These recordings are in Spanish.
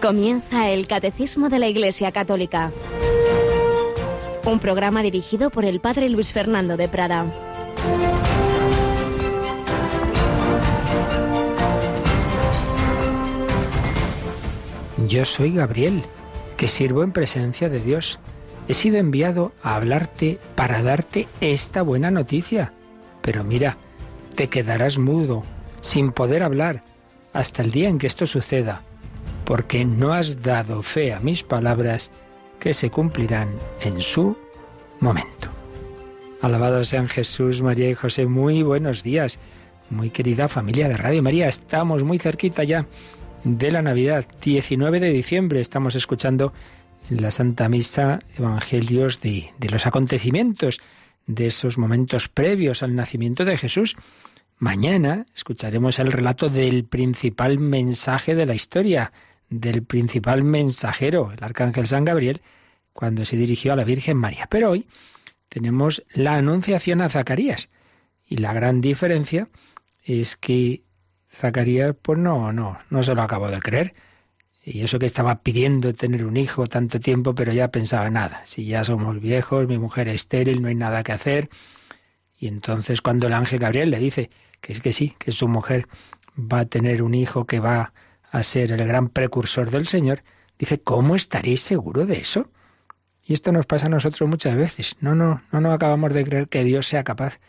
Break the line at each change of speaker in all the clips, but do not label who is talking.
Comienza el Catecismo de la Iglesia Católica. Un programa dirigido por el Padre Luis Fernando de Prada.
Yo soy Gabriel, que sirvo en presencia de Dios. He sido enviado a hablarte para darte esta buena noticia. Pero mira, te quedarás mudo, sin poder hablar, hasta el día en que esto suceda porque no has dado fe a mis palabras que se cumplirán en su momento. Alabado sean Jesús, María y José, muy buenos días. Muy querida familia de Radio María, estamos muy cerquita ya de la Navidad, 19 de diciembre, estamos escuchando en la Santa Misa evangelios de los acontecimientos, de esos momentos previos al nacimiento de Jesús. Mañana escucharemos el relato del principal mensaje de la historia, del principal mensajero, el arcángel San Gabriel, cuando se dirigió a la Virgen María. Pero hoy tenemos la anunciación a Zacarías. Y la gran diferencia es que Zacarías, pues no, no, no se lo acabó de creer. Y eso que estaba pidiendo tener un hijo tanto tiempo, pero ya pensaba nada. Si ya somos viejos, mi mujer es estéril, no hay nada que hacer. Y entonces cuando el ángel Gabriel le dice que es que sí, que su mujer va a tener un hijo que va a ser el gran precursor del Señor, dice, ¿cómo estaréis seguro de eso? Y esto nos pasa a nosotros muchas veces. No, no, no nos acabamos de creer que Dios sea capaz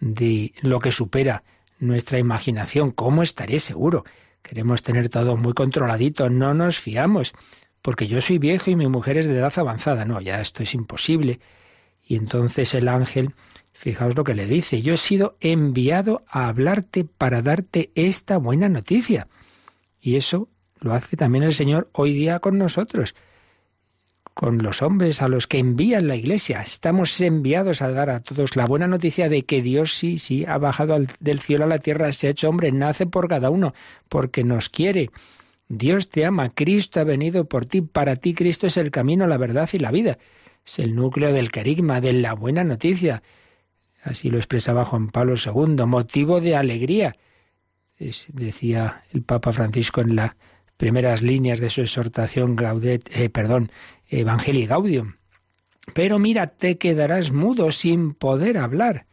de lo que supera nuestra imaginación. ¿Cómo estaré seguro? Queremos tener todo muy controladito, no nos fiamos, porque yo soy viejo y mi mujer es de edad avanzada. No, ya esto es imposible. Y entonces el ángel, fijaos lo que le dice, yo he sido enviado a hablarte para darte esta buena noticia. Y eso lo hace también el Señor hoy día con nosotros, con los hombres a los que envían la Iglesia. Estamos enviados a dar a todos la buena noticia de que Dios sí, sí, ha bajado del cielo a la tierra, se ha hecho hombre, nace por cada uno, porque nos quiere. Dios te ama, Cristo ha venido por ti, para ti Cristo es el camino, la verdad y la vida. Es el núcleo del carigma, de la buena noticia. Así lo expresaba Juan Pablo II, motivo de alegría decía el Papa Francisco en las primeras líneas de su exhortación Gaudet, eh, perdón, Gaudium. Pero mira, te quedarás mudo sin poder hablar,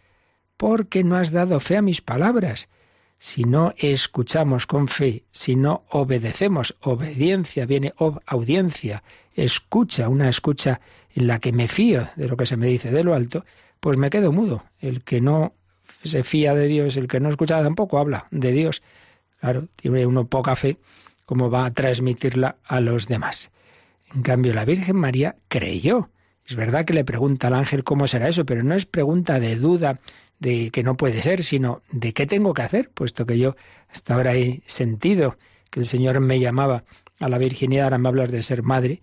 porque no has dado fe a mis palabras. Si no escuchamos con fe, si no obedecemos, obediencia viene ob audiencia, escucha, una escucha en la que me fío de lo que se me dice de lo alto, pues me quedo mudo. El que no se fía de Dios, el que no escucha tampoco habla de Dios. Claro, tiene uno poca fe, ¿cómo va a transmitirla a los demás? En cambio, la Virgen María creyó. Es verdad que le pregunta al ángel cómo será eso, pero no es pregunta de duda de que no puede ser, sino de qué tengo que hacer, puesto que yo hasta ahora he sentido que el Señor me llamaba a la virginidad, ahora me hablas de ser madre,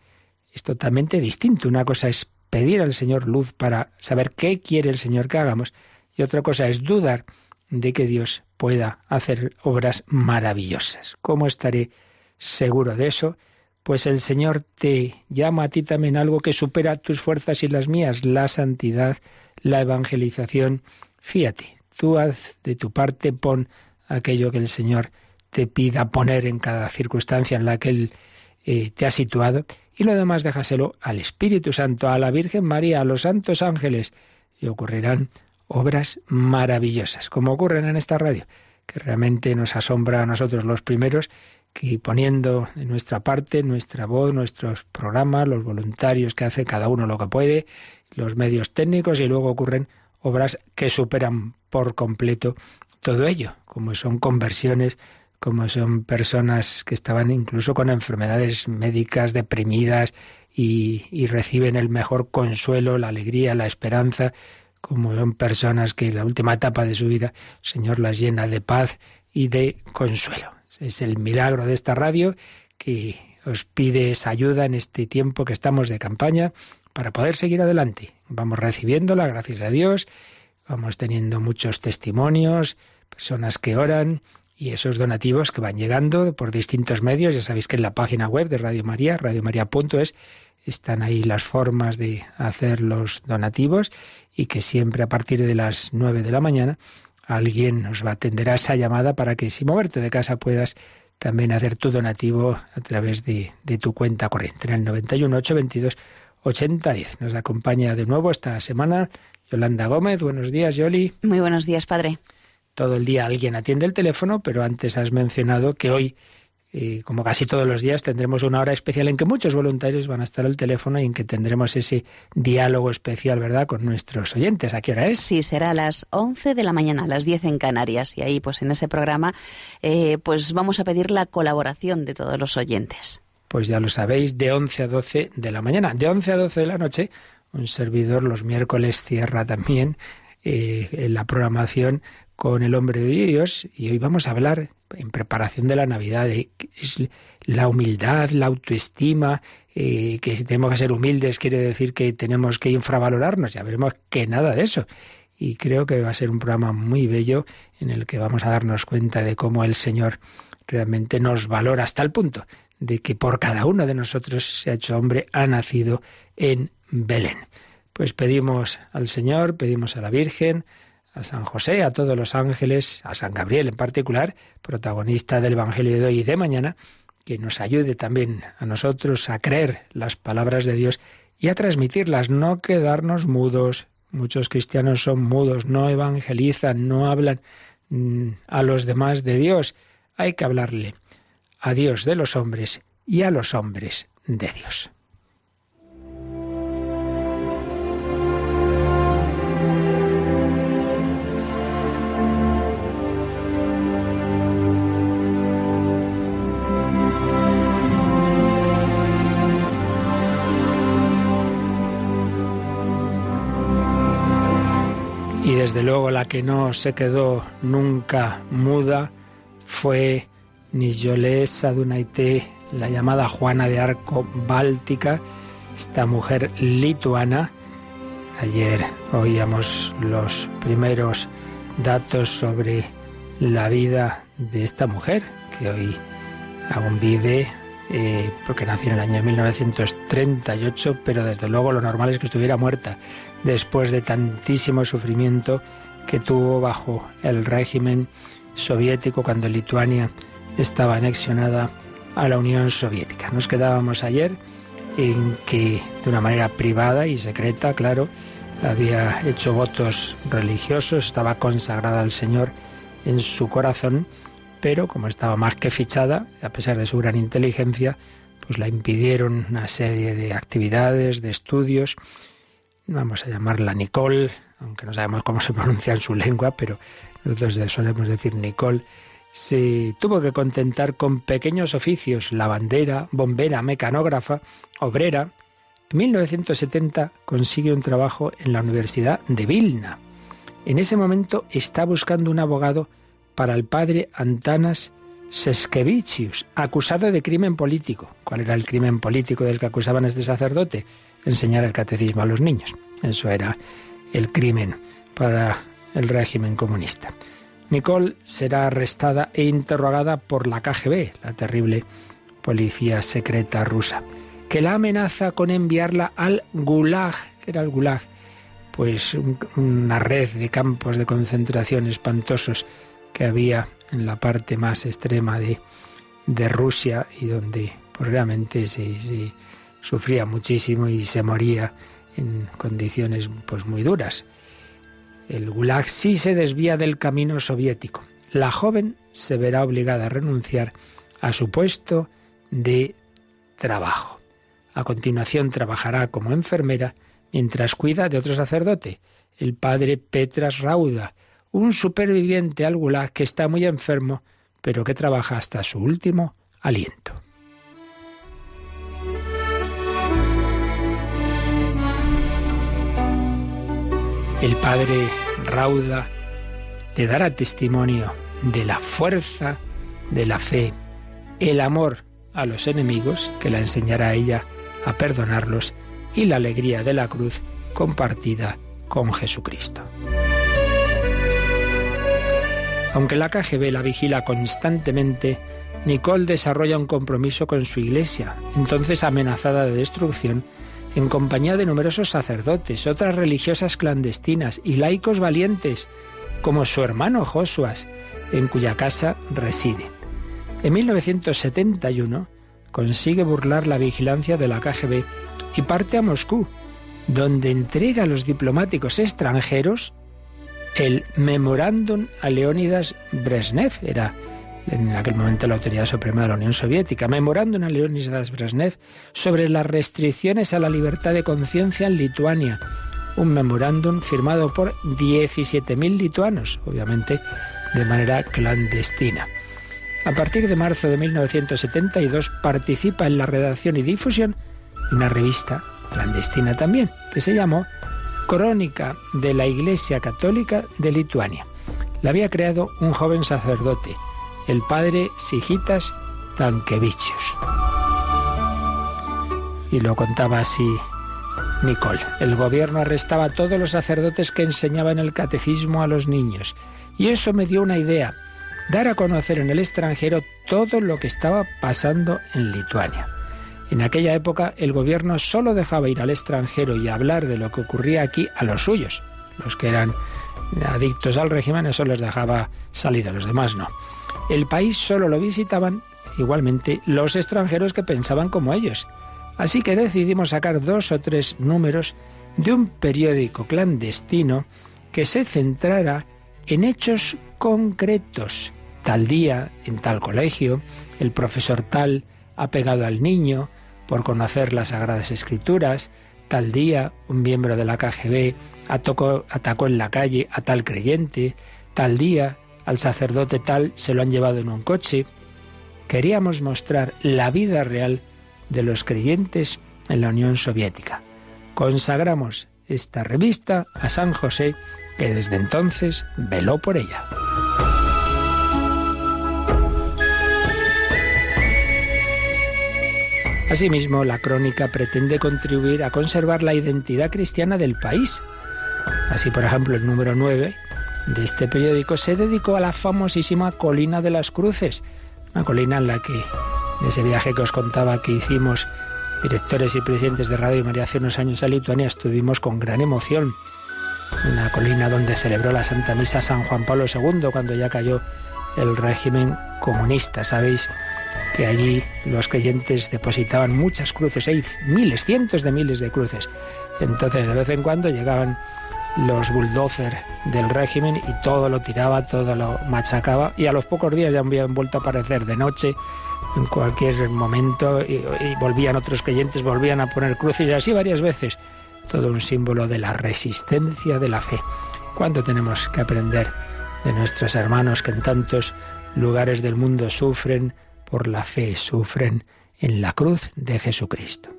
es totalmente distinto. Una cosa es pedir al Señor luz para saber qué quiere el Señor que hagamos, y otra cosa es dudar de que Dios pueda hacer obras maravillosas. ¿Cómo estaré seguro de eso? Pues el Señor te llama a ti también algo que supera tus fuerzas y las mías, la santidad, la evangelización. Fíjate, tú haz de tu parte, pon aquello que el Señor te pida poner en cada circunstancia en la que Él eh, te ha situado, y lo demás déjaselo al Espíritu Santo, a la Virgen María, a los santos ángeles, y ocurrirán obras maravillosas, como ocurren en esta radio, que realmente nos asombra a nosotros los primeros, que poniendo de nuestra parte, nuestra voz, nuestros programas, los voluntarios que hace cada uno lo que puede, los medios técnicos, y luego ocurren obras que superan por completo todo ello, como son conversiones, como son personas que estaban incluso con enfermedades médicas deprimidas y, y reciben el mejor consuelo, la alegría, la esperanza, como son personas que en la última etapa de su vida el Señor las llena de paz y de consuelo. Es el milagro de esta radio que os pide esa ayuda en este tiempo que estamos de campaña para poder seguir adelante. Vamos recibiéndola, gracias a Dios, vamos teniendo muchos testimonios, personas que oran y esos donativos que van llegando por distintos medios. Ya sabéis que en la página web de Radio María, radiomaria.es, están ahí las formas de hacer los donativos y que siempre a partir de las nueve de la mañana alguien nos va a atender a esa llamada para que sin moverte de casa puedas también hacer tu donativo a través de, de tu cuenta corriente en el 91 822 8010. Nos acompaña de nuevo esta semana Yolanda Gómez. Buenos días, Yoli.
Muy buenos días, padre.
Todo el día alguien atiende el teléfono, pero antes has mencionado que hoy y como casi todos los días, tendremos una hora especial en que muchos voluntarios van a estar al teléfono y en que tendremos ese diálogo especial, ¿verdad?, con nuestros oyentes. ¿A qué hora es?
Sí, será a las 11 de la mañana, a las 10 en Canarias. Y ahí, pues en ese programa, eh, pues vamos a pedir la colaboración de todos los oyentes.
Pues ya lo sabéis, de 11 a 12 de la mañana. De 11 a 12 de la noche, un servidor los miércoles cierra también eh, en la programación con el hombre de Dios y hoy vamos a hablar en preparación de la Navidad de la humildad, la autoestima, eh, que si tenemos que ser humildes quiere decir que tenemos que infravalorarnos, ya veremos que nada de eso. Y creo que va a ser un programa muy bello en el que vamos a darnos cuenta de cómo el Señor realmente nos valora hasta el punto de que por cada uno de nosotros se ha hecho hombre, ha nacido en Belén. Pues pedimos al Señor, pedimos a la Virgen, a San José, a todos los ángeles, a San Gabriel en particular, protagonista del Evangelio de hoy y de mañana, que nos ayude también a nosotros a creer las palabras de Dios y a transmitirlas, no quedarnos mudos. Muchos cristianos son mudos, no evangelizan, no hablan mm, a los demás de Dios. Hay que hablarle a Dios de los hombres y a los hombres de Dios. Desde luego la que no se quedó nunca muda fue Nijolé Sadunaité, la llamada Juana de Arco Báltica, esta mujer lituana. Ayer oíamos los primeros datos sobre la vida de esta mujer, que hoy aún vive, eh, porque nació en el año 1938, pero desde luego lo normal es que estuviera muerta después de tantísimo sufrimiento que tuvo bajo el régimen soviético cuando Lituania estaba anexionada a la Unión Soviética. Nos quedábamos ayer en que de una manera privada y secreta, claro, había hecho votos religiosos, estaba consagrada al Señor en su corazón, pero como estaba más que fichada, a pesar de su gran inteligencia, pues la impidieron una serie de actividades, de estudios, vamos a llamarla Nicole, aunque no sabemos cómo se pronuncia en su lengua, pero nosotros solemos decir Nicole, se tuvo que contentar con pequeños oficios, lavandera, bombera, mecanógrafa, obrera. En 1970 consigue un trabajo en la Universidad de Vilna. En ese momento está buscando un abogado para el padre Antanas Seskevicius, acusado de crimen político. ¿Cuál era el crimen político del que acusaban a este sacerdote? Enseñar el catecismo a los niños. Eso era el crimen para el régimen comunista. Nicole será arrestada e interrogada por la KGB, la terrible policía secreta rusa, que la amenaza con enviarla al Gulag. ¿Qué era el Gulag? Pues una red de campos de concentración espantosos que había en la parte más extrema de, de Rusia y donde pues, realmente se sufría muchísimo y se moría en condiciones pues muy duras. El Gulag sí se desvía del camino soviético. La joven se verá obligada a renunciar a su puesto de trabajo. A continuación trabajará como enfermera mientras cuida de otro sacerdote, el padre Petras Rauda, un superviviente al Gulag que está muy enfermo, pero que trabaja hasta su último aliento. El Padre Rauda le dará testimonio de la fuerza de la fe, el amor a los enemigos que la enseñará a ella a perdonarlos y la alegría de la cruz compartida con Jesucristo. Aunque la KGB la vigila constantemente, Nicole desarrolla un compromiso con su iglesia, entonces amenazada de destrucción en compañía de numerosos sacerdotes, otras religiosas clandestinas y laicos valientes, como su hermano Josuas, en cuya casa reside. En 1971 consigue burlar la vigilancia de la KGB y parte a Moscú, donde entrega a los diplomáticos extranjeros el memorándum a Leónidas Brezhnev, era en aquel momento la autoridad suprema de la Unión Soviética, memorándum a Leónidas Brezhnev sobre las restricciones a la libertad de conciencia en Lituania, un memorándum firmado por 17.000 lituanos, obviamente de manera clandestina. A partir de marzo de 1972 participa en la redacción y difusión de una revista clandestina también, que se llamó Crónica de la Iglesia Católica de Lituania. La había creado un joven sacerdote, el padre Sigitas Tankevichius. Y lo contaba así Nicole. El gobierno arrestaba a todos los sacerdotes que enseñaban el catecismo a los niños. Y eso me dio una idea dar a conocer en el extranjero todo lo que estaba pasando en Lituania. En aquella época el gobierno solo dejaba ir al extranjero y hablar de lo que ocurría aquí a los suyos. Los que eran adictos al régimen eso les dejaba salir, a los demás no. El país solo lo visitaban igualmente los extranjeros que pensaban como ellos. Así que decidimos sacar dos o tres números de un periódico clandestino que se centrara en hechos concretos. Tal día, en tal colegio, el profesor tal ha pegado al niño por conocer las Sagradas Escrituras, tal día un miembro de la KGB atacó, atacó en la calle a tal creyente, tal día al sacerdote tal se lo han llevado en un coche. Queríamos mostrar la vida real de los creyentes en la Unión Soviética. Consagramos esta revista a San José, que desde entonces veló por ella. Asimismo, la crónica pretende contribuir a conservar la identidad cristiana del país. Así, por ejemplo, el número 9 de este periódico se dedicó a la famosísima Colina de las Cruces, una colina en la que, en ese viaje que os contaba que hicimos directores y presidentes de Radio María hace unos años a Lituania, estuvimos con gran emoción. Una colina donde celebró la Santa Misa San Juan Pablo II cuando ya cayó el régimen comunista. Sabéis que allí los creyentes depositaban muchas cruces, hay miles, cientos de miles de cruces. Entonces de vez en cuando llegaban los bulldozers del régimen y todo lo tiraba, todo lo machacaba y a los pocos días ya habían vuelto a aparecer de noche en cualquier momento y, y volvían otros creyentes, volvían a poner cruces y así varias veces. Todo un símbolo de la resistencia de la fe. ¿Cuánto tenemos que aprender de nuestros hermanos que en tantos lugares del mundo sufren, por la fe sufren en la cruz de Jesucristo.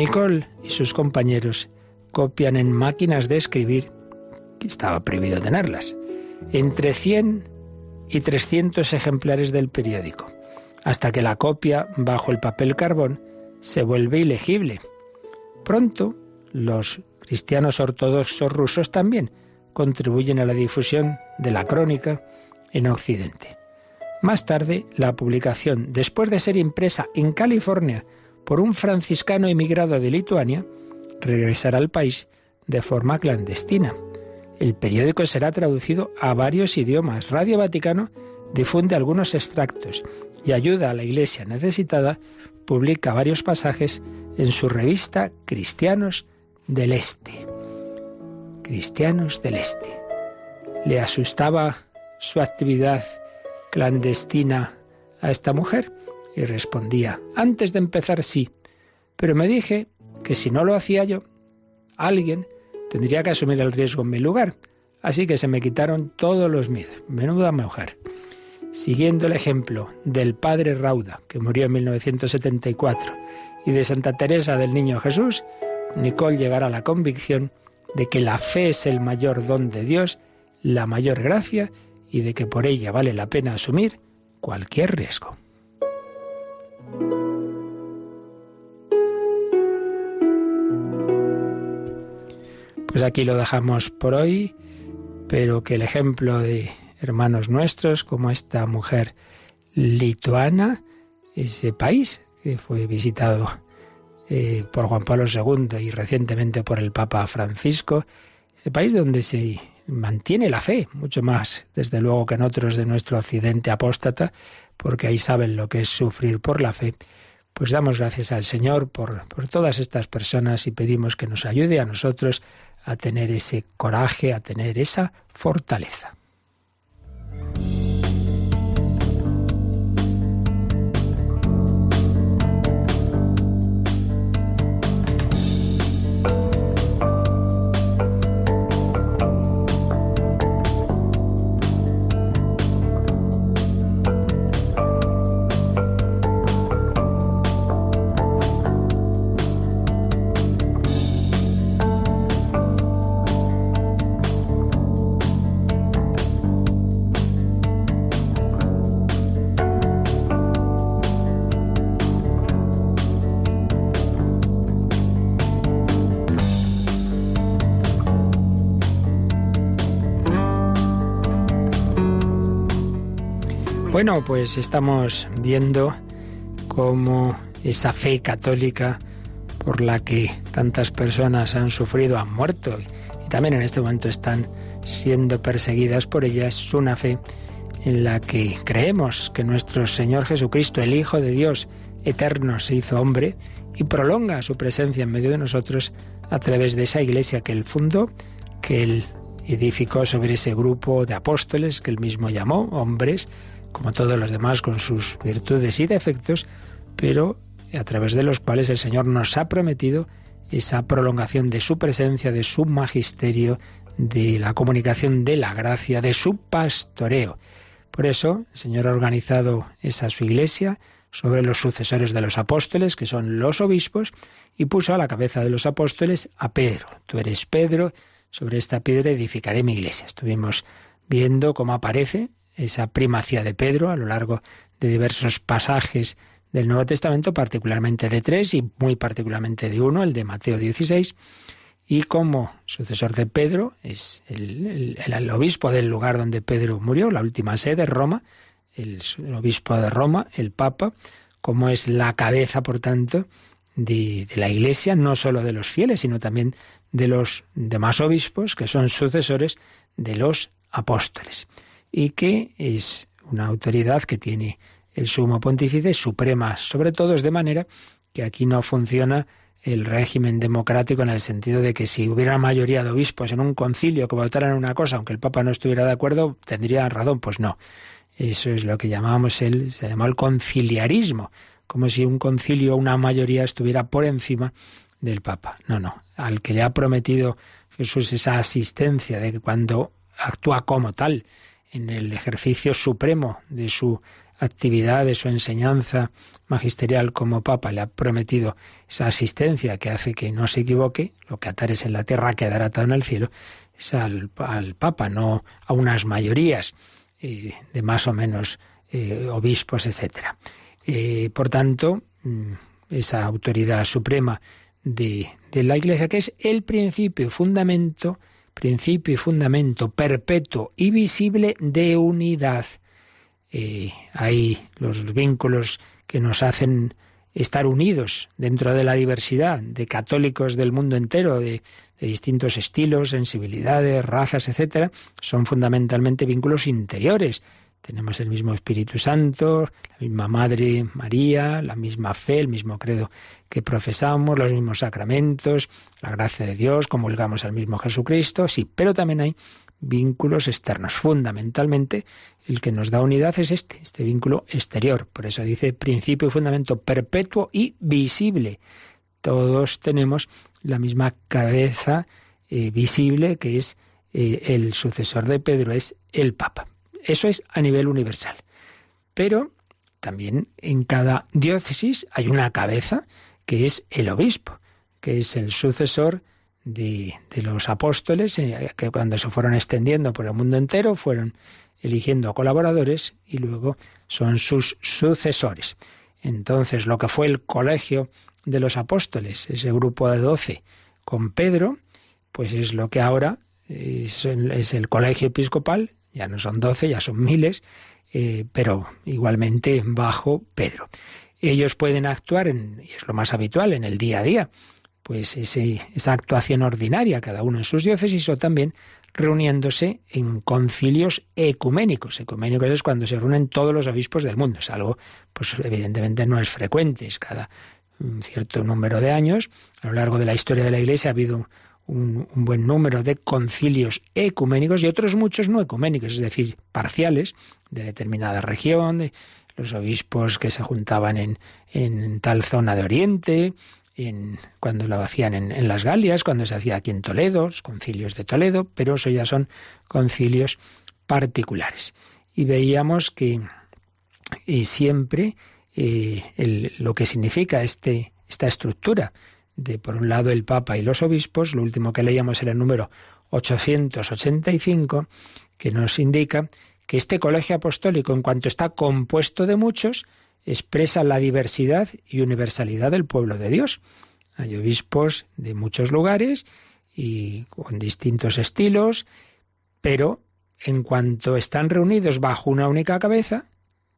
Nicole y sus compañeros copian en máquinas de escribir, que estaba prohibido tenerlas, entre 100 y 300 ejemplares del periódico, hasta que la copia bajo el papel carbón se vuelve ilegible. Pronto, los cristianos ortodoxos rusos también contribuyen a la difusión de la crónica en Occidente. Más tarde, la publicación, después de ser impresa en California por un franciscano emigrado de Lituania, regresará al país de forma clandestina. El periódico será traducido a varios idiomas. Radio Vaticano difunde algunos extractos y ayuda a la Iglesia necesitada, publica varios pasajes en su revista Cristianos del Este. Cristianos del Este. Le asustaba su actividad clandestina a esta mujer? Y respondía, antes de empezar sí, pero me dije que si no lo hacía yo, alguien tendría que asumir el riesgo en mi lugar. Así que se me quitaron todos los miedos. Menuda mujer. Siguiendo el ejemplo del padre Rauda, que murió en 1974, y de Santa Teresa del Niño Jesús, Nicole llegará a la convicción de que la fe es el mayor don de Dios, la mayor gracia y de que por ella vale la pena asumir cualquier riesgo. Pues aquí lo dejamos por hoy, pero que el ejemplo de hermanos nuestros, como esta mujer lituana, ese país que fue visitado eh, por Juan Pablo II y recientemente por el Papa Francisco, ese país donde se mantiene la fe, mucho más, desde luego, que en otros de nuestro occidente apóstata, porque ahí saben lo que es sufrir por la fe. Pues damos gracias al Señor por, por todas estas personas y pedimos que nos ayude a nosotros a tener ese coraje, a tener esa fortaleza. Bueno, pues estamos viendo cómo esa fe católica por la que tantas personas han sufrido, han muerto y también en este momento están siendo perseguidas por ella, es una fe en la que creemos que nuestro Señor Jesucristo, el Hijo de Dios eterno, se hizo hombre y prolonga su presencia en medio de nosotros a través de esa iglesia que él fundó, que él edificó sobre ese grupo de apóstoles que él mismo llamó hombres, como todos los demás, con sus virtudes y defectos, pero a través de los cuales el Señor nos ha prometido esa prolongación de su presencia, de su magisterio, de la comunicación de la gracia, de su pastoreo. Por eso el Señor ha organizado esa su iglesia sobre los sucesores de los apóstoles, que son los obispos, y puso a la cabeza de los apóstoles a Pedro. Tú eres Pedro, sobre esta piedra edificaré mi iglesia. Estuvimos viendo cómo aparece esa primacía de Pedro a lo largo de diversos pasajes del Nuevo Testamento, particularmente de tres y muy particularmente de uno, el de Mateo 16, y como sucesor de Pedro es el, obispo del lugar donde Pedro murió, la última sede, Roma, el, obispo de Roma, el Papa, como es la cabeza, por tanto, de, de, la Iglesia, no solo de los fieles, sino también de los demás obispos, que son sucesores de los apóstoles y que es una autoridad que tiene el sumo pontífice suprema sobre todos, de manera que aquí no funciona el régimen democrático en el sentido de que si hubiera mayoría de obispos en un concilio que votaran una cosa, aunque el Papa no estuviera de acuerdo, tendría razón. Pues no. Eso es lo que llamábamos el, se llamó el conciliarismo, como si un concilio, una mayoría estuviera por encima del Papa. No, no. Al que le ha prometido Jesús esa asistencia de que cuando actúa como tal, en el ejercicio supremo de su actividad, de su enseñanza magisterial como Papa, le ha prometido esa asistencia que hace que no se equivoque, lo que atares en la tierra quedará atado en el cielo, es al, Papa, no a unas mayorías eh, de más o menos eh, obispos, etc. Eh, por tanto, mm, esa autoridad suprema de, de la Iglesia, que es el principio fundamento principio y fundamento perpetuo y visible de unidad. Eh, hay los vínculos que nos hacen estar unidos dentro de la diversidad de católicos del mundo entero, de, de distintos estilos, sensibilidades, razas, etcétera, son fundamentalmente vínculos interiores tenemos el mismo Espíritu Santo, la misma Madre María, la misma fe, el mismo credo que profesamos, los mismos sacramentos, la gracia de Dios, comulgamos al mismo Jesucristo, sí, pero también hay vínculos externos. Fundamentalmente, el que nos da unidad es este, este vínculo exterior. Por eso dice principio y fundamento perpetuo y visible. Todos tenemos la misma cabeza eh, visible que es eh, el sucesor de Pedro, es el Papa. Eso es a nivel universal. Pero también en cada diócesis hay una cabeza que es el obispo, que es el sucesor de, los apóstoles, eh, que cuando se fueron extendiendo por el mundo entero fueron eligiendo colaboradores y luego son sus sucesores. Entonces, lo que fue el colegio de los apóstoles, ese grupo de doce con Pedro, pues es lo que ahora es el colegio episcopal ya no son doce, ya son miles, eh, pero igualmente bajo Pedro. Ellos pueden actuar, en, y es lo más habitual, en el día a día, pues esa actuación ordinaria, cada uno en sus diócesis, o también reuniéndose en concilios ecuménicos. Ecuménicos es cuando se reúnen todos los obispos del mundo. Es algo, pues evidentemente no es frecuente, es cada cierto número de años. A lo largo de la historia de la Iglesia ha habido un, buen número de concilios ecuménicos y otros muchos no ecuménicos, es decir, parciales de determinada región, de los obispos que se juntaban en, en tal zona de Oriente, en, cuando lo hacían en, las Galias, cuando se hacía aquí en Toledo, los concilios de Toledo, pero eso ya son concilios particulares. Y veíamos que eh, siempre eh, lo que significa este, esta estructura de, por un lado, el Papa y los obispos, lo último que leíamos era el número 885, que nos indica que este colegio apostólico, en cuanto está compuesto de muchos, expresa la diversidad y universalidad del pueblo de Dios. Hay obispos de muchos lugares y con distintos estilos, pero en cuanto están reunidos bajo una única cabeza,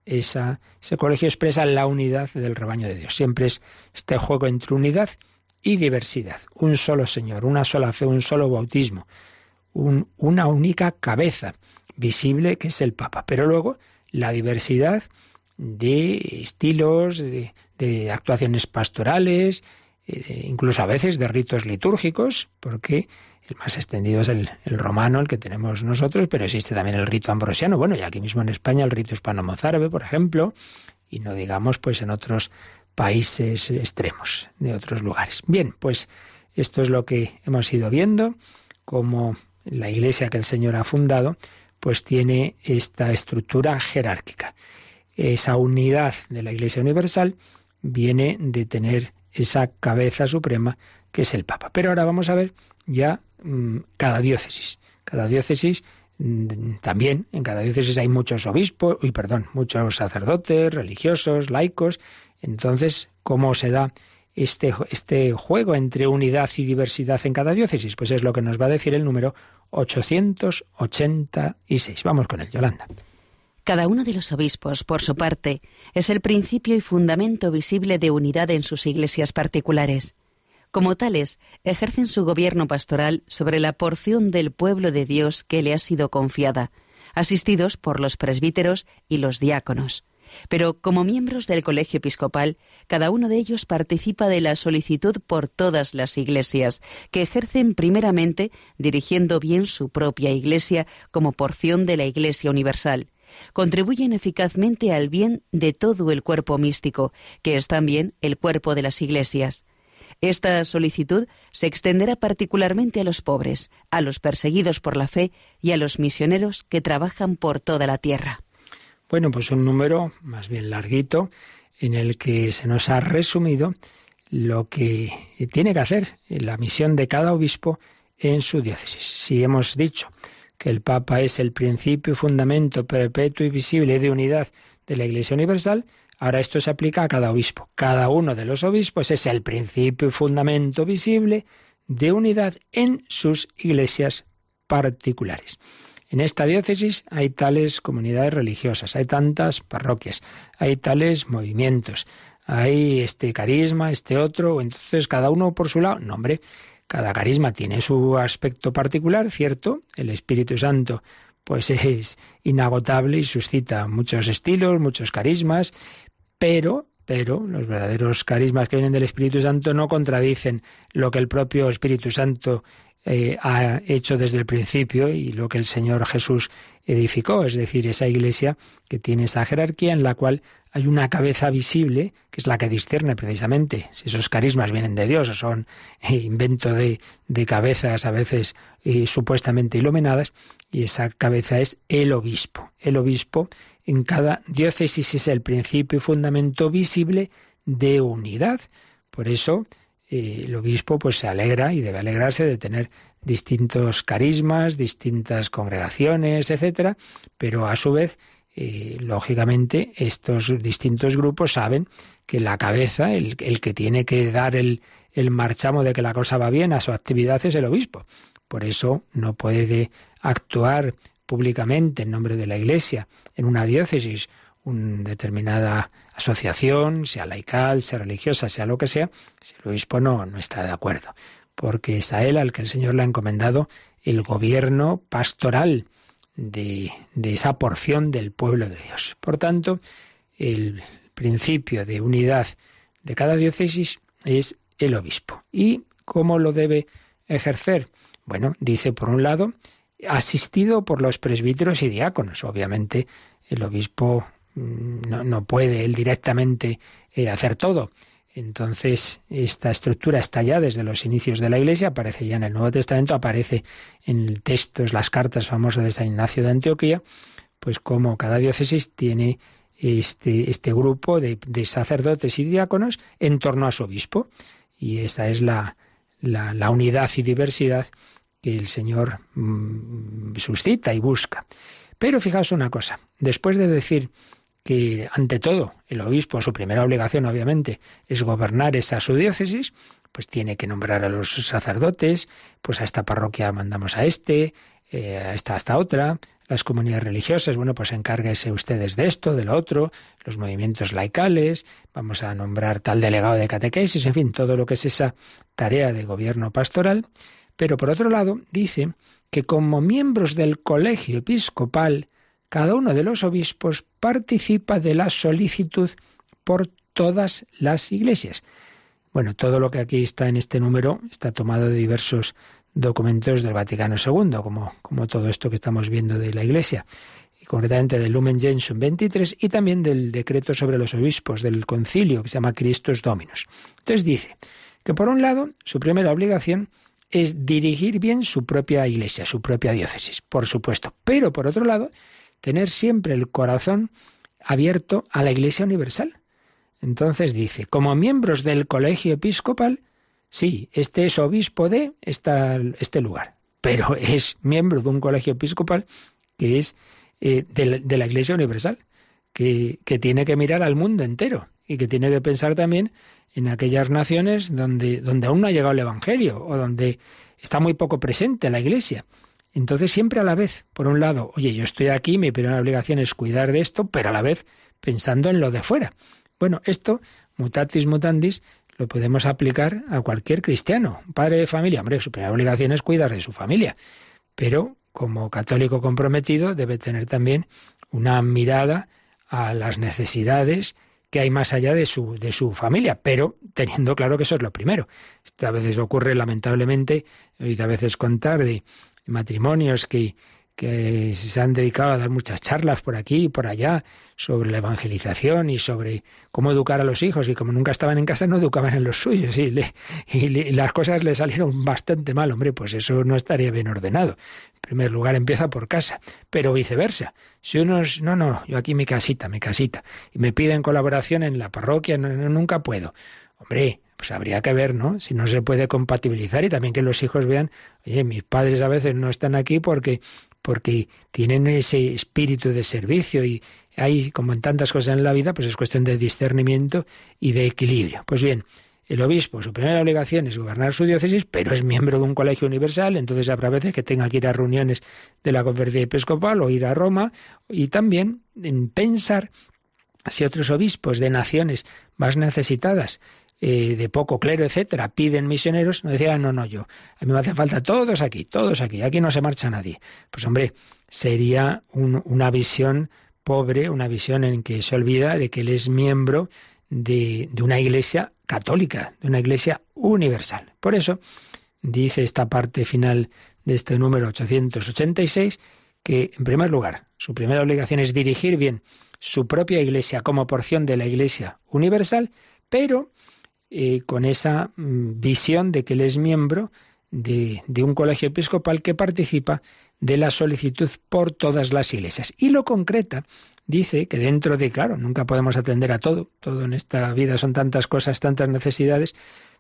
esa, ese colegio expresa la unidad del rebaño de Dios. Siempre es este juego entre unidad y diversidad. Un solo Señor, una sola fe, un solo bautismo, una única cabeza visible que es el Papa. Pero luego la diversidad de estilos, de, actuaciones pastorales, eh, incluso a veces de ritos litúrgicos, porque el más extendido es el, romano, el que tenemos nosotros, pero existe también el rito ambrosiano, bueno, y aquí mismo en España el rito hispano-mozárabe, por ejemplo, y no digamos pues en otros países extremos de otros lugares. Bien, pues esto es lo que hemos ido viendo, como la iglesia que el Señor ha fundado, pues tiene esta estructura jerárquica. Esa unidad de la Iglesia Universal viene de tener esa cabeza suprema que es el Papa. Pero ahora vamos a ver ya mm, cada diócesis. Cada diócesis mm, también, en cada diócesis hay muchos obispos, uy, perdón, muchos sacerdotes, religiosos, laicos. Entonces, ¿cómo se da este, este juego entre unidad y diversidad en cada diócesis? Pues es lo que nos va a decir el número 886. Vamos con él, Yolanda.
Cada uno de los obispos, por su parte, es el principio y fundamento visible de unidad en sus iglesias particulares. Como tales, ejercen su gobierno pastoral sobre la porción del pueblo de Dios que le ha sido confiada, asistidos por los presbíteros y los diáconos. Pero como miembros del colegio episcopal, cada uno de ellos participa de la solicitud por todas las iglesias, que ejercen primeramente dirigiendo bien su propia iglesia como porción de la Iglesia universal, contribuyen eficazmente al bien de todo el cuerpo místico, que es también el cuerpo de las iglesias. Esta solicitud se extenderá particularmente a los pobres, a los perseguidos por la fe y a los misioneros que trabajan por toda la tierra.
Bueno, pues un número más bien larguito en el que se nos ha resumido lo que tiene que hacer la misión de cada obispo en su diócesis. Si hemos dicho que el Papa es el principio y fundamento perpetuo y visible de unidad de la Iglesia Universal, ahora esto se aplica a cada obispo. Cada uno de los obispos es el principio y fundamento visible de unidad en sus iglesias particulares. En esta diócesis hay tales comunidades religiosas, hay tantas parroquias, hay tales movimientos, hay este carisma, este otro, entonces cada uno por su lado. No, hombre, cada carisma tiene su aspecto particular, cierto, el Espíritu Santo pues es inagotable y suscita muchos estilos, muchos carismas, pero pero los verdaderos carismas que vienen del Espíritu Santo no contradicen lo que el propio Espíritu Santo eh, ha hecho desde el principio y lo que el Señor Jesús edificó, es decir, esa iglesia que tiene esa jerarquía en la cual hay una cabeza visible, que es la que discierne precisamente si esos carismas vienen de Dios o son eh, invento de, cabezas a veces eh, supuestamente iluminadas, y esa cabeza es el obispo. El obispo en cada diócesis es el principio y fundamento visible de unidad. Por eso el obispo pues se alegra y debe alegrarse de tener distintos carismas, distintas congregaciones, etcétera, pero a su vez eh, lógicamente, estos distintos grupos saben que la cabeza, el, que tiene que dar el, el marchamo de que la cosa va bien a su actividad es el obispo. Por eso no puede actuar públicamente en nombre de la Iglesia en una diócesis una determinada asociación, sea laical, sea religiosa, sea lo que sea, si el obispo no, no está de acuerdo. Porque es a él al que el Señor le ha encomendado el gobierno pastoral de, de esa porción del pueblo de Dios. Por tanto, el principio de unidad de cada diócesis es el obispo. ¿Y cómo lo debe ejercer? Bueno, dice por un lado, asistido por los presbíteros y diáconos. Obviamente el obispo mm, no, puede él directamente eh, hacer todo. Entonces, esta estructura está ya desde los inicios de la Iglesia, aparece ya en el Nuevo Testamento, aparece en textos, las cartas famosas de San Ignacio de Antioquía, pues como cada diócesis tiene este, este grupo de, sacerdotes y diáconos en torno a su obispo. Y esa es la, la, unidad y diversidad que el Señor mm, suscita y busca. Pero fijaos una cosa, después de decir que ante todo el obispo, su primera obligación obviamente es gobernar esa su diócesis, pues tiene que nombrar a los sacerdotes, pues a esta parroquia mandamos a este, eh, a esta hasta otra, las comunidades religiosas, bueno, pues encárguese ustedes de esto, de lo otro, los movimientos laicales, vamos a nombrar tal delegado de catequesis, en fin, todo lo que es esa tarea de gobierno pastoral. Pero por otro lado, dice que como miembros del colegio episcopal, cada uno de los obispos participa de la solicitud por todas las iglesias. Bueno, todo lo que aquí está en este número está tomado de diversos documentos del Vaticano II, como, como todo esto que estamos viendo de la Iglesia, y concretamente del Lumen Gentium 23 y también del decreto sobre los obispos del concilio que se llama Christus Dominus. Entonces dice que por un lado su primera obligación es dirigir bien su propia iglesia, su propia diócesis, por supuesto, pero por otro lado tener siempre el corazón abierto a la Iglesia Universal. Entonces dice, como miembros del colegio episcopal, Sí, este es obispo de este lugar, pero es miembro de un colegio episcopal que es eh, de, la, Iglesia Universal, que, tiene que mirar al mundo entero y que tiene que pensar también en aquellas naciones donde, donde aún no ha llegado el Evangelio o donde está muy poco presente la Iglesia. Entonces siempre a la vez, por un lado, oye, yo estoy aquí, mi primera obligación es cuidar de esto, pero a la vez pensando en lo de fuera. Bueno, esto, mutatis mutandis, lo podemos aplicar a cualquier cristiano. padre de familia, hombre, su primera obligación es cuidar de su familia. Pero como católico comprometido debe tener también una mirada a las necesidades que hay más allá de su, de su familia, pero teniendo claro que eso es lo primero. Esto a veces ocurre lamentablemente, y a veces contar de matrimonios que que se han dedicado a dar muchas charlas por aquí y por allá sobre la evangelización y sobre cómo educar a los hijos y como nunca estaban en casa no educaban en los suyos y, las cosas le salieron bastante mal, hombre, pues eso no estaría bien ordenado. En primer lugar empieza por casa, pero viceversa. Si unos, no, no, yo aquí mi casita, mi casita, y me piden colaboración en la parroquia, no, nunca puedo. Hombre, pues habría que ver, ¿no? Si no se puede compatibilizar y también que los hijos vean, oye, mis padres a veces no están aquí porque porque tienen ese espíritu de servicio y hay, como en tantas cosas en la vida, pues es cuestión de discernimiento y de equilibrio. Pues bien, el obispo, su primera obligación es gobernar su diócesis, pero es miembro de un colegio universal, entonces habrá veces que tenga que ir a reuniones de la conferencia episcopal o ir a Roma y también en pensar si otros obispos de naciones más necesitadas eh, de poco clero, etcétera, piden misioneros, no decían, no, no, yo, a mí me hace falta todos aquí, todos aquí, aquí no se marcha nadie. Pues hombre, sería una visión pobre, una visión en que se olvida de que él es miembro de una iglesia católica, de una iglesia universal. Por eso, dice esta parte final de este número 886, que en primer lugar, su primera obligación es dirigir bien su propia iglesia como porción de la iglesia universal, pero eh, con esa mm, visión de que él es miembro de, de, un colegio episcopal que participa de la solicitud por todas las iglesias. Y lo concreta, dice que dentro de, claro, nunca podemos atender a todo, todo en esta vida son tantas cosas, tantas necesidades,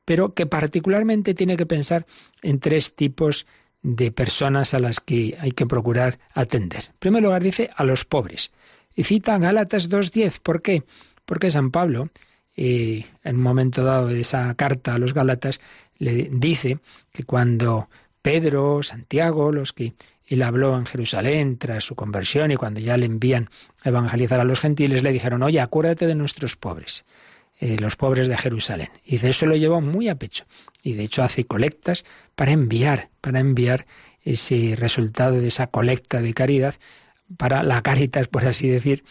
pero que particularmente tiene que pensar en tres tipos de personas a las que hay que procurar atender. En primer lugar, dice a los pobres. Y cita Gálatas 2.10. ¿Por qué? Porque San Pablo en un momento dado de esa carta a los Gálatas, le dice que cuando Pedro, Santiago, los que y le habló en Jerusalén tras su conversión y cuando ya le envían a evangelizar a los gentiles, le dijeron, oye, acuérdate de nuestros pobres, eh, los pobres de Jerusalén. Y de eso lo llevó muy a pecho. Y de hecho hace colectas para enviar, para enviar ese resultado de esa colecta de caridad para la Caritas, por así decir,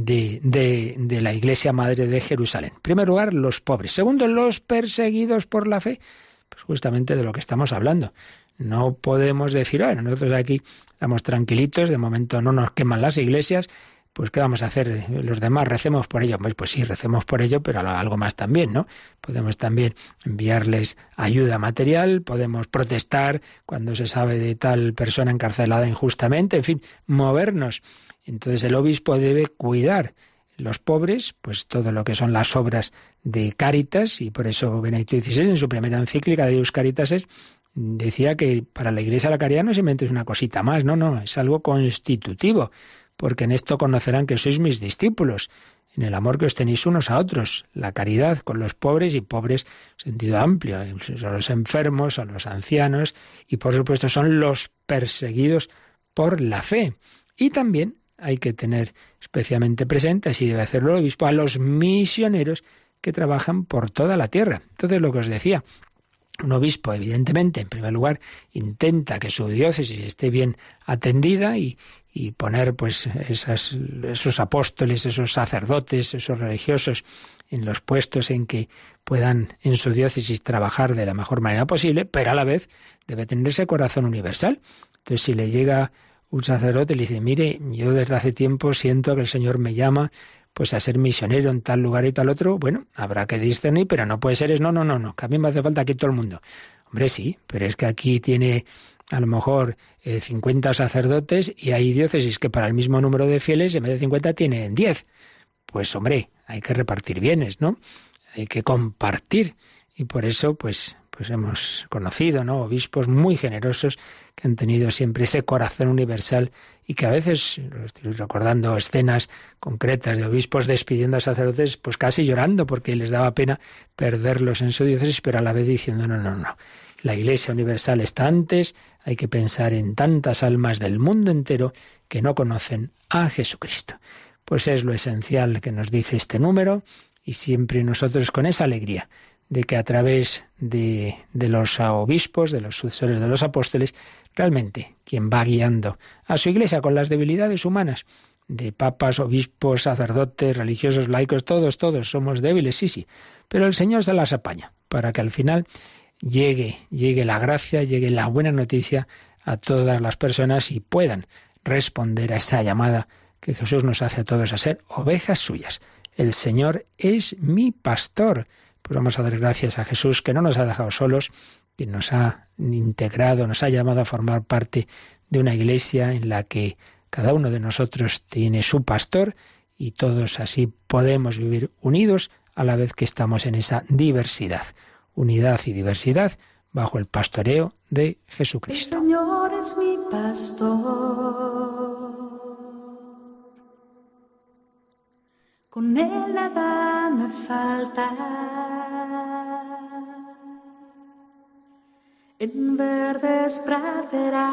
de, de, de, la Iglesia Madre de Jerusalén. En primer lugar, los pobres. Segundo, los perseguidos por la fe. Pues justamente de lo que estamos hablando. No podemos decir, bueno, nosotros aquí estamos tranquilitos, de momento no nos queman las iglesias, pues ¿qué vamos a hacer? Los demás recemos por ello. Pues, pues sí, recemos por ello, pero algo más también, ¿no? Podemos también enviarles ayuda material, podemos protestar cuando se sabe de tal persona encarcelada injustamente, en fin, movernos. Entonces el obispo debe cuidar los pobres, pues todo lo que son las obras de Cáritas, y por eso Benedicto XVI en su primera encíclica de Deus es decía que para la Iglesia la caridad no simplemente es una cosita más, no, no, es algo constitutivo, porque en esto conocerán que sois mis discípulos, en el amor que os tenéis unos a otros, la caridad con los pobres y pobres sentido amplio, son los enfermos, son los ancianos y por supuesto son los perseguidos por la fe. Y también hay que tener especialmente presente, así debe hacerlo el obispo, a los misioneros que trabajan por toda la tierra. Entonces lo que os decía, un obispo, evidentemente, en primer lugar, intenta que su diócesis esté bien atendida y, y poner pues esas, esos apóstoles, esos sacerdotes, esos religiosos en los puestos en que puedan en su diócesis trabajar de la mejor manera posible, pero a la vez debe tener ese corazón universal. Entonces, si le llega un sacerdote le dice, mire, yo desde hace tiempo siento que el Señor me llama pues a ser misionero en tal lugar y tal otro, bueno, habrá que discernir, pero no puede ser es no, no, no, no, que a mí me hace falta aquí todo el mundo. Hombre, sí, pero es que aquí tiene a lo mejor 50 eh, sacerdotes y hay diócesis que para el mismo número de fieles, en vez de 50, tienen 10. Pues hombre, hay que repartir bienes, ¿no? Hay que compartir. Y por eso, pues, pues hemos conocido, ¿no? Obispos muy generosos que han tenido siempre ese corazón universal y que a veces, estoy recordando escenas concretas de obispos despidiendo a sacerdotes, pues casi llorando porque les daba pena perderlos en su diócesis, pero a la vez diciendo, no, no, no, la Iglesia Universal está antes, hay que pensar en tantas almas del mundo entero que no conocen a Jesucristo. Pues es lo esencial que nos dice este número y siempre nosotros con esa alegría de que a través de, de, los obispos, de los sucesores de los apóstoles, realmente quien va guiando a su iglesia con las debilidades humanas, de papas, obispos, sacerdotes, religiosos, laicos, todos, todos somos débiles, sí, sí, pero el Señor se las apaña para que al final llegue, llegue la gracia, llegue la buena noticia a todas las personas y puedan responder a esa llamada que Jesús nos hace a todos a ser ovejas suyas. El Señor es mi pastor. Pues vamos a dar gracias a Jesús que no nos ha dejado solos, que nos ha integrado, nos ha llamado a formar parte de una iglesia en la que cada uno de nosotros tiene su pastor y todos así podemos vivir unidos a la vez que estamos en esa diversidad. Unidad y diversidad bajo el pastoreo de Jesucristo.
El Señor es mi pastor. Con nada me falta. en verdes praderas.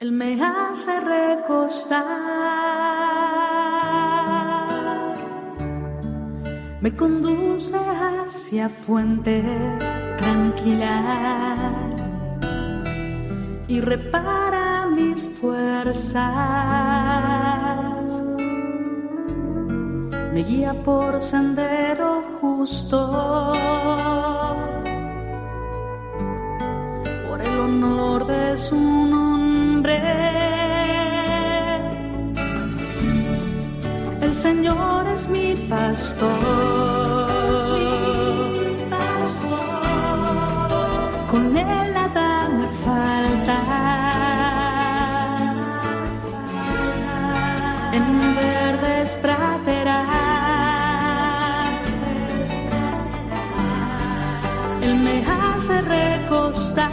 Él me hace recostar, me conduce hacia fuentes tranquilas y repara mis fuerzas me guía por sendero justo, por el honor de su nombre. El Señor es mi pastor. Praderas hace recostar.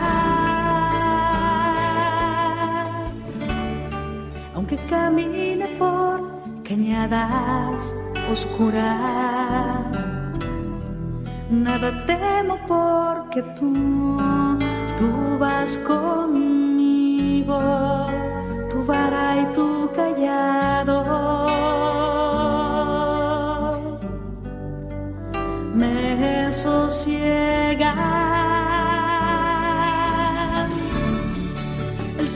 Aunque camine por cañadas oscuras, nada temo porque tú, tú vas conmigo, tu vara y tu callado.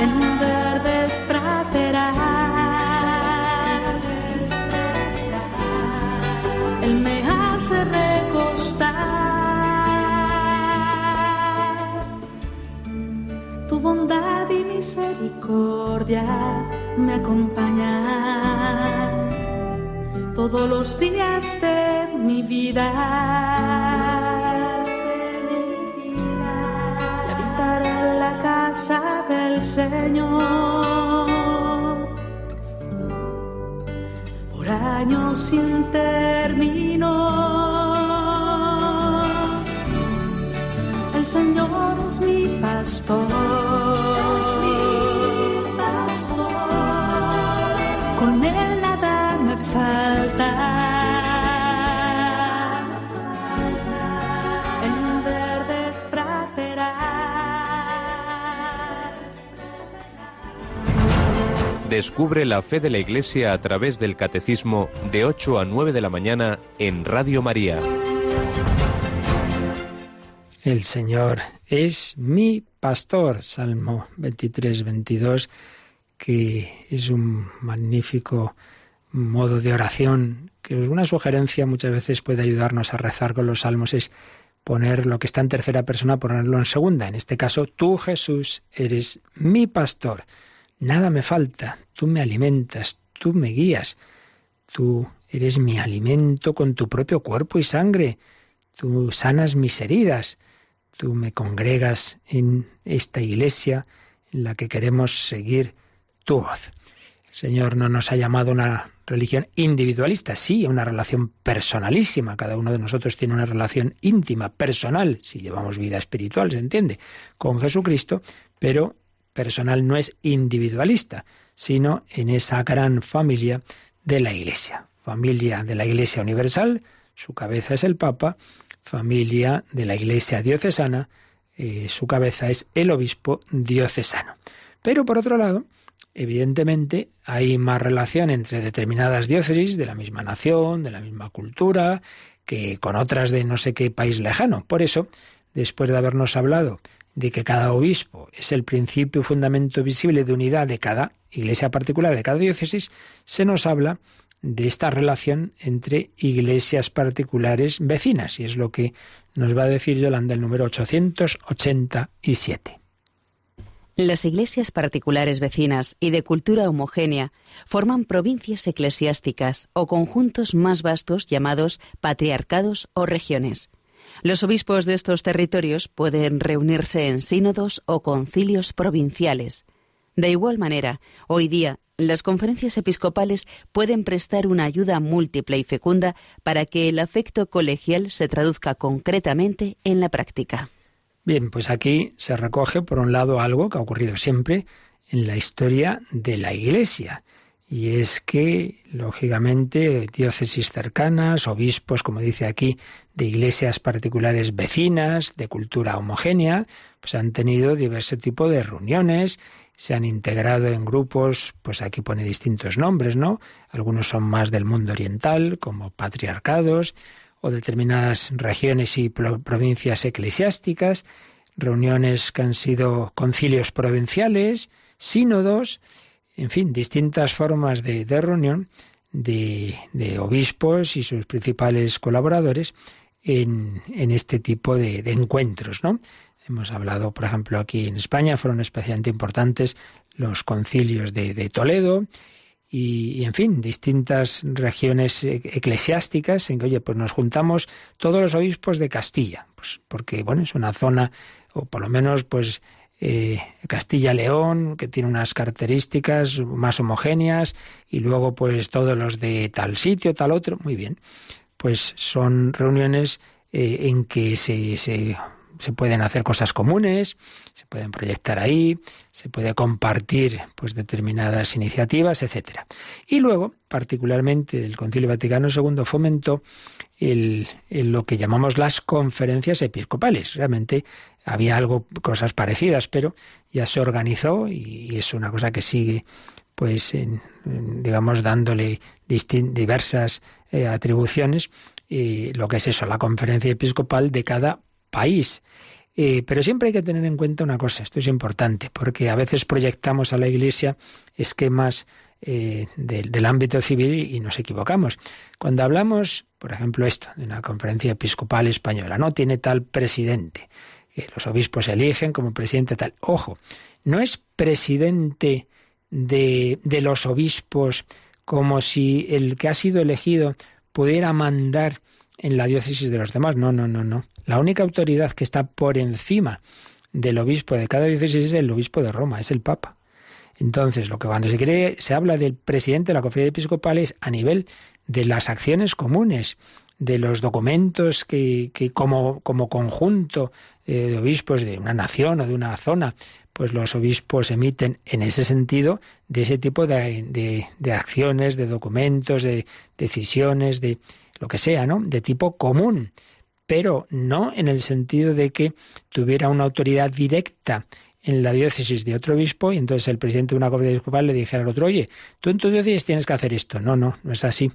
En verdes praderas. Él me hace recostar. Tu bondad y misericordia me acompañan todos los días de mi vida. Señor por años sin término. El Señor es mi
Descubre la fe de la Iglesia a través del Catecismo de 8 a 9 de la mañana en Radio María.
El Señor es mi pastor, Salmo 23, 22, que es un magnífico modo de oración, que una sugerencia muchas veces puede ayudarnos a rezar con los salmos es poner lo que está en tercera persona, ponerlo en segunda. En este caso, tú Jesús eres mi pastor. Nada me falta, tú me alimentas, tú me guías, tú eres mi alimento con tu propio cuerpo y sangre, tú sanas mis heridas, tú me congregas en esta iglesia en la que queremos seguir tu voz. El Señor no nos ha llamado una religión individualista, sí, una relación personalísima. Cada uno de nosotros tiene una relación íntima, personal, si llevamos vida espiritual, se entiende, con Jesucristo, pero personal no es individualista, sino en esa gran familia de la Iglesia. Familia de la Iglesia Universal, su cabeza es el Papa, familia de la Iglesia diocesana, eh, su cabeza es el obispo diocesano. Pero por otro lado, evidentemente hay más relación entre determinadas diócesis de la misma nación, de la misma cultura, que con otras de no sé qué país lejano. Por eso, después de habernos hablado de que cada obispo es el principio y fundamento visible de unidad de cada iglesia particular, de cada diócesis, se nos habla de esta relación entre iglesias particulares vecinas, y es lo que nos va a decir Yolanda el número 887.
Las iglesias particulares vecinas y de cultura homogénea forman provincias eclesiásticas o conjuntos más vastos llamados patriarcados o regiones. Los obispos de estos territorios pueden reunirse en sínodos o concilios provinciales. De igual manera, hoy día las conferencias episcopales pueden prestar una ayuda múltiple y fecunda para que el afecto colegial se traduzca concretamente en la práctica.
Bien, pues aquí se recoge, por un lado, algo que ha ocurrido siempre en la historia de la Iglesia, y es que, lógicamente, diócesis cercanas, obispos, como dice aquí, de iglesias particulares vecinas, de cultura homogénea, pues han tenido diverso tipo de reuniones, se han integrado en grupos, pues aquí pone distintos nombres, ¿no? Algunos son más del mundo oriental, como patriarcados, o determinadas regiones y provincias eclesiásticas, reuniones que han sido concilios provinciales, sínodos, en fin, distintas formas de, reunión de, obispos y sus principales colaboradores en, este tipo de, encuentros, ¿no? Hemos hablado, por ejemplo, aquí en España fueron especialmente importantes los concilios de, Toledo y, en fin, distintas regiones e, eclesiásticas en que, oye, pues nos juntamos todos los obispos de Castilla, pues porque, bueno, es una zona, o por lo menos, pues eh, Castilla-León, que tiene unas características más homogéneas, y luego pues todos los de tal sitio, tal otro, muy bien. Pues son reuniones eh, en que se, se, se, pueden hacer cosas comunes, se pueden proyectar ahí, se puede compartir pues determinadas iniciativas, etcétera. Y luego, particularmente, el Concilio Vaticano II fomentó el, lo que llamamos las conferencias episcopales. Realmente había algo, cosas parecidas, pero ya se organizó y, es una cosa que sigue, pues, digamos, dándole diversas eh, atribuciones, y lo que es eso, la conferencia episcopal de cada país. Eh, pero siempre hay que tener en cuenta una cosa, esto es importante, porque a veces proyectamos a la Iglesia esquemas eh, del ámbito civil y nos equivocamos. Cuando hablamos, por ejemplo, esto, de una conferencia episcopal española, no tiene tal presidente, que los obispos eligen como presidente tal. Ojo, no es presidente de, de los obispos como si el que ha sido elegido pudiera mandar en la diócesis de los demás. No, no, no, no. La única autoridad que está por encima del obispo de cada diócesis es el obispo de Roma, es el Papa. Entonces, lo que cuando se quiere, se habla del presidente de la conferencia episcopal es a nivel de las acciones comunes, de los documentos que, que como, como conjunto eh, de obispos de una nación o de una zona, pues los obispos emiten en ese sentido de ese tipo de, de, acciones, de documentos, de decisiones, de lo que sea, ¿no? De tipo común, pero no en el sentido de que tuviera una autoridad directa en la diócesis de otro obispo y entonces el presidente de una conferencia episcopal le dijera al otro, oye, tú en tu diócesis tienes que hacer esto. No, no, no es así.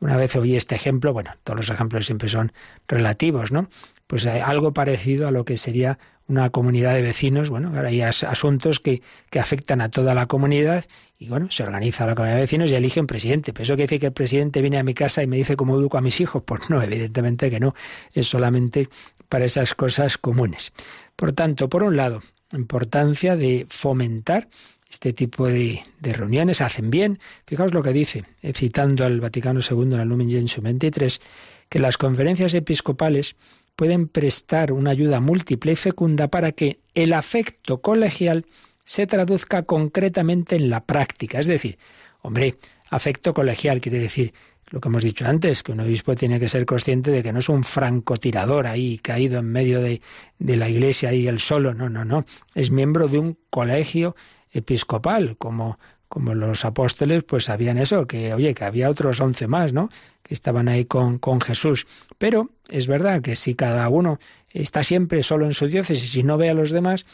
Una vez oí este ejemplo, bueno, todos los ejemplos siempre son relativos, ¿no? Pues algo parecido a lo que sería una comunidad de vecinos, bueno, ahora hay asuntos que, que afectan a toda la comunidad y bueno, se organiza la comunidad de vecinos y elige un presidente. ¿Pero eso quiere decir que el presidente viene a mi casa y me dice cómo educo a mis hijos? Pues no, evidentemente que no, es solamente para esas cosas comunes. Por tanto, por un lado, importancia de fomentar este tipo de, reuniones hacen bien. Fijaos lo que dice, eh, citando al Vaticano II en el Lumen Gentium 23, que las conferencias episcopales pueden prestar una ayuda múltiple y fecunda para que el afecto colegial se traduzca concretamente en la práctica. Es decir, hombre, afecto colegial quiere decir lo que hemos dicho antes, que un obispo tiene que ser consciente de que no es un francotirador ahí caído en medio de, de la iglesia y él solo, no, no, no, es miembro de un colegio episcopal, como, como los apóstoles, pues sabían eso, que oye, que había otros once más, ¿no? Que estaban ahí con, con Jesús. Pero es verdad que si cada uno está siempre solo en su diócesis y no ve a los demás,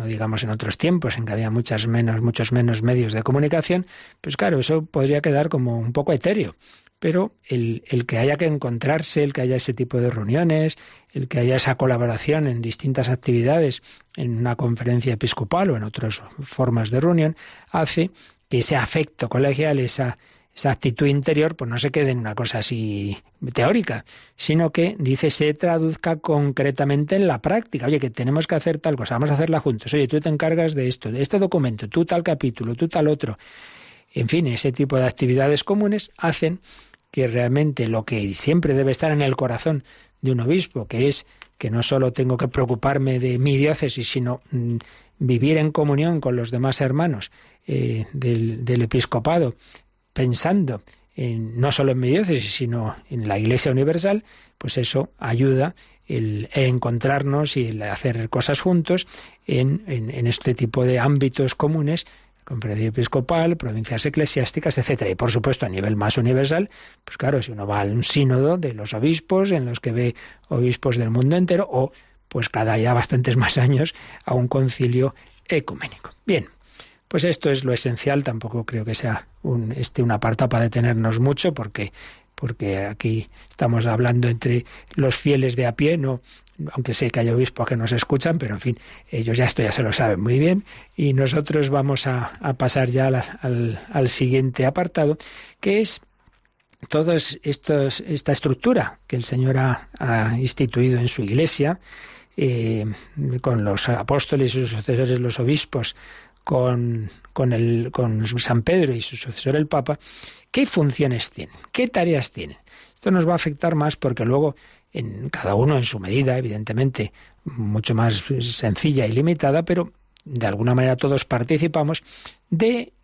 no digamos en otros tiempos en que había muchas menos, muchos menos medios de comunicación, pues claro, eso podría quedar como un poco etéreo. Pero el, el, que haya que encontrarse, el que haya ese tipo de reuniones, el que haya esa colaboración en distintas actividades, en una conferencia episcopal o en otras formas de reunión, hace que ese afecto colegial, esa, esa actitud interior, pues no se quede en una cosa así teórica, sino que, dice, se traduzca concretamente en la práctica. Oye, que tenemos que hacer tal cosa, vamos a hacerla juntos. Oye, tú te encargas de esto, de este documento, tú tal capítulo, tú tal otro. En fin, ese tipo de actividades comunes hacen que realmente lo que siempre debe estar en el corazón de un obispo, que es que no solo tengo que preocuparme de mi diócesis, sino mm, vivir en comunión con los demás hermanos eh, del, episcopado, pensando en, no solo en mi diócesis, sino en la Iglesia Universal, pues eso ayuda el, encontrarnos y el hacer cosas juntos en, en, este tipo de ámbitos comunes conferencia episcopal, provincias eclesiásticas, etcétera. Y por supuesto, a nivel más universal, pues claro, si uno va a un sínodo de los obispos, en los que ve obispos del mundo entero, o pues cada ya bastantes más años a un concilio ecuménico. Bien, pues esto es lo esencial, tampoco creo que sea un, este un apartado para detenernos mucho, porque, porque aquí estamos hablando entre los fieles de a pie, no, aunque sé que hay obispos que nos escuchan, pero en fin, ellos ya esto ya se lo saben muy bien, y nosotros vamos a, pasar ya al, al, siguiente apartado, que es toda esta estructura que el Señor ha, ha instituido en su iglesia, eh, con los apóstoles y sus sucesores, los obispos, con, con, el, con San Pedro y su sucesor el Papa, ¿qué funciones tienen? ¿Qué tareas tienen? Esto nos va a afectar más porque luego en cada uno en su medida, evidentemente, mucho más sencilla y limitada, pero de alguna manera todos participamos de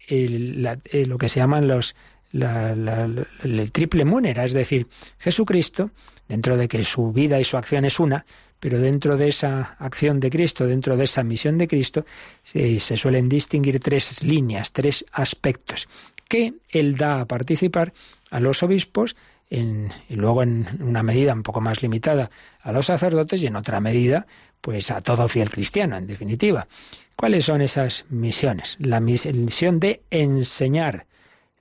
lo que se llaman los el triple múnera, es decir, Jesucristo, dentro de que su vida y su acción es una, pero dentro de esa acción de Cristo, dentro de esa misión de Cristo, se, suelen distinguir tres líneas, tres aspectos que Él da a participar a los obispos y luego en una medida un poco más limitada a los sacerdotes y en otra medida pues a todo fiel cristiano en definitiva. ¿Cuáles son esas misiones? La misión de enseñar,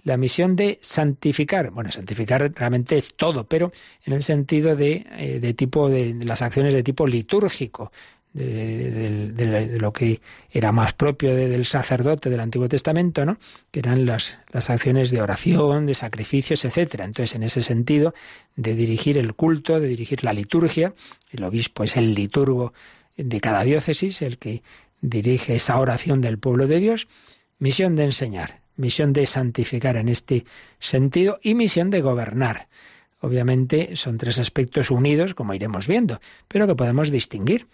la misión de santificar. Bueno, santificar realmente es todo, pero en el sentido de, eh, de tipo de, las acciones de tipo litúrgico, de, lo que era más propio del sacerdote del Antiguo Testamento, ¿no? que eran las, las acciones de oración, de sacrificios, etcétera. Entonces, en ese sentido, de dirigir el culto, de dirigir la liturgia, el obispo es el liturgo de cada diócesis, el que dirige esa oración del pueblo de Dios, misión de enseñar, misión de santificar en este sentido y misión de gobernar. Obviamente son tres aspectos unidos, como iremos viendo, pero que podemos distinguir.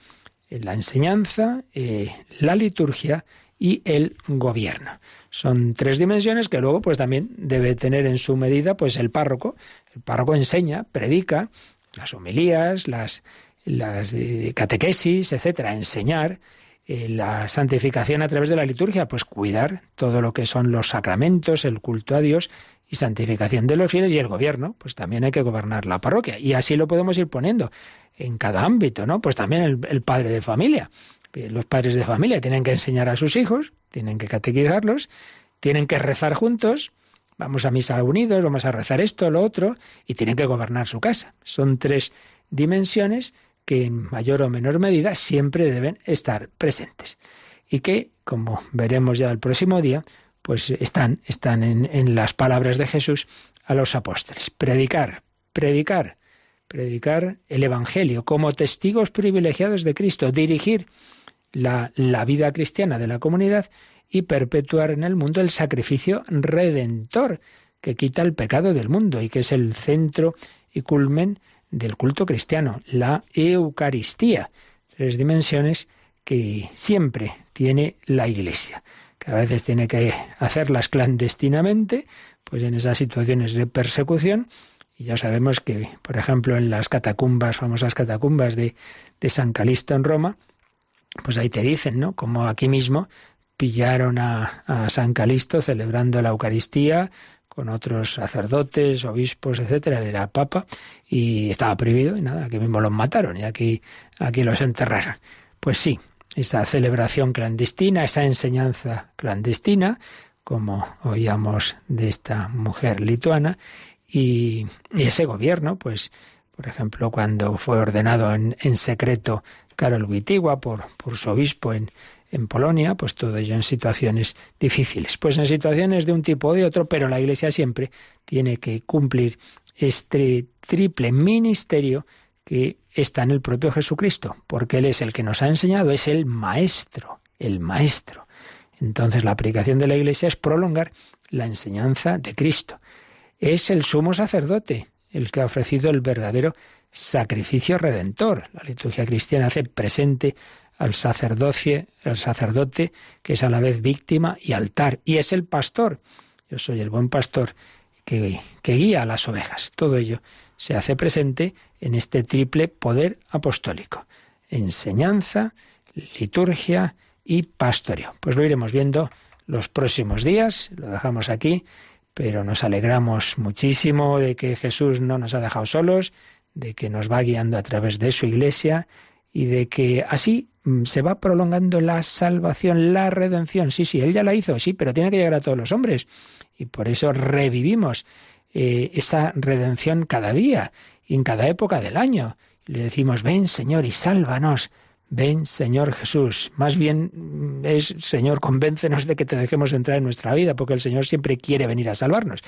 La enseñanza, eh, la liturgia y el gobierno. Son tres dimensiones que luego pues también debe tener en su medida pues el párroco. El párroco enseña, predica, las homilías, las, las eh, catequesis, etcétera, enseñar eh, la santificación a través de la liturgia, pues cuidar todo lo que son los sacramentos, el culto a Dios y santificación de los fieles y el gobierno, pues también hay que gobernar la parroquia. Y así lo podemos ir poniendo en cada ámbito, ¿no? Pues también el, padre de familia. Eh, los padres de familia tienen que enseñar a sus hijos, tienen que catequizarlos, tienen que rezar juntos, vamos a misa unidos, vamos a rezar esto, lo otro, y tienen que gobernar su casa. Son tres dimensiones que en mayor o menor medida siempre deben estar presentes y que, como veremos ya el próximo día, pues están, están en, en las palabras de Jesús a los apóstoles. Predicar, predicar, predicar el Evangelio como testigos privilegiados de Cristo, dirigir la, la, vida cristiana de la comunidad y perpetuar en el mundo el sacrificio redentor que quita el pecado del mundo y que es el centro y culmen del culto cristiano, la Eucaristía. Tres dimensiones que siempre tiene la Iglesia, que a veces tiene que hacerlas clandestinamente, pues en esas situaciones de persecución. Y ya sabemos que, por ejemplo, en las catacumbas, famosas catacumbas de, de San Calisto en Roma, pues ahí te dicen, ¿no? Como aquí mismo pillaron a, a San Calisto celebrando la Eucaristía, con otros sacerdotes, obispos, etcétera, era papa y estaba prohibido y nada, aquí mismo los mataron y aquí, aquí los enterraron. Pues sí, esa celebración clandestina, esa enseñanza clandestina, como oíamos de esta mujer lituana, y, ese gobierno, pues, por ejemplo, cuando fue ordenado en, en secreto Karol Wittigua por, por su obispo en, en Polonia, pues todo ello en situaciones difíciles. Pues en situaciones de un tipo o de otro, pero la Iglesia siempre tiene que cumplir este triple ministerio que está en el propio Jesucristo, porque Él es el que nos ha enseñado, es el Maestro, el Maestro. Entonces la aplicación de la Iglesia es prolongar la enseñanza de Cristo. Es el sumo sacerdote el que ha ofrecido el verdadero sacrificio redentor. La liturgia cristiana hace presente al sacerdocio, el sacerdote que es a la vez víctima y altar, y es el pastor. Yo soy el buen pastor que, que guía a las ovejas. Todo ello se hace presente en este triple poder apostólico. Enseñanza, liturgia y pastoreo. Pues lo iremos viendo los próximos días. Lo dejamos aquí, pero nos alegramos muchísimo de que Jesús no nos ha dejado solos, de que nos va guiando a través de su iglesia y de que así mm, se va prolongando la salvación, la redención. Sí, sí, Él ya la hizo, sí, pero tiene que llegar a todos los hombres. Y por eso revivimos eh, esa redención cada día y en cada época del año. Le decimos, ven Señor y sálvanos. Ven, Señor Jesús. Más bien mm, es, Señor, convéncenos de que te dejemos entrar en nuestra vida, porque el Señor siempre quiere venir a salvarnos.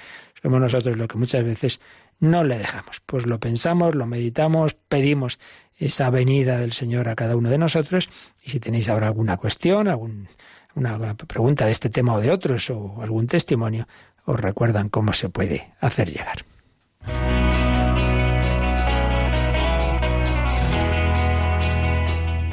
Somos nosotros los que muchas veces no le dejamos. Pues lo pensamos, lo meditamos, pedimos esa venida del Señor a cada uno de nosotros. Y si tenéis ahora alguna cuestión, alguna pregunta de este tema o de otros, o algún testimonio, os recuerdan cómo se puede hacer llegar.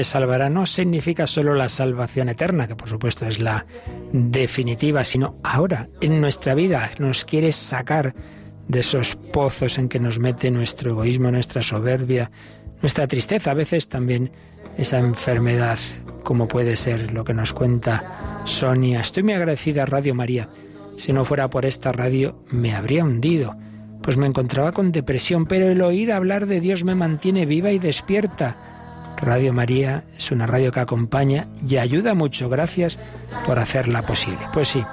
Te salvará no significa solo la salvación eterna, que por supuesto es la definitiva, sino ahora, en nuestra vida, nos quiere sacar de esos pozos en que nos mete nuestro egoísmo, nuestra soberbia, nuestra tristeza, a veces también esa enfermedad, como puede ser lo que nos cuenta Sonia. Estoy muy agradecida a Radio María. Si no fuera por esta radio, me habría hundido, pues me encontraba con depresión, pero el oír hablar de Dios me mantiene viva y despierta. Radio María es una radio que acompaña y ayuda mucho. Gracias por hacerla posible. Pues sí,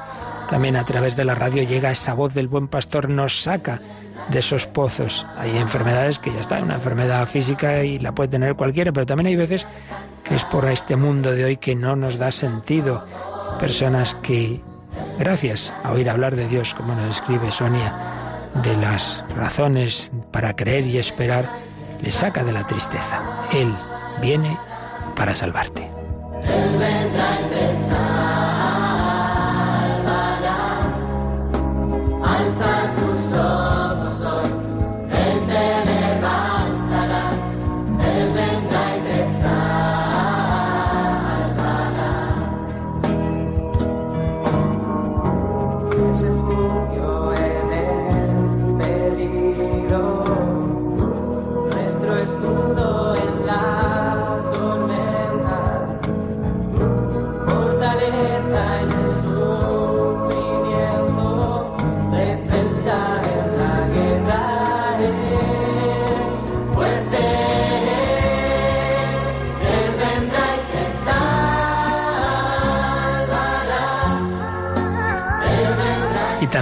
también a través de la radio llega esa voz del buen pastor, nos saca de esos pozos. Hay enfermedades que ya está, una enfermedad física y la puede tener cualquiera, pero también hay veces que es por este mundo de hoy que no nos da sentido. Personas que, gracias a oír hablar de Dios, como nos escribe Sonia, de las razones para creer y esperar, le saca de la tristeza. Él viene para salvarte.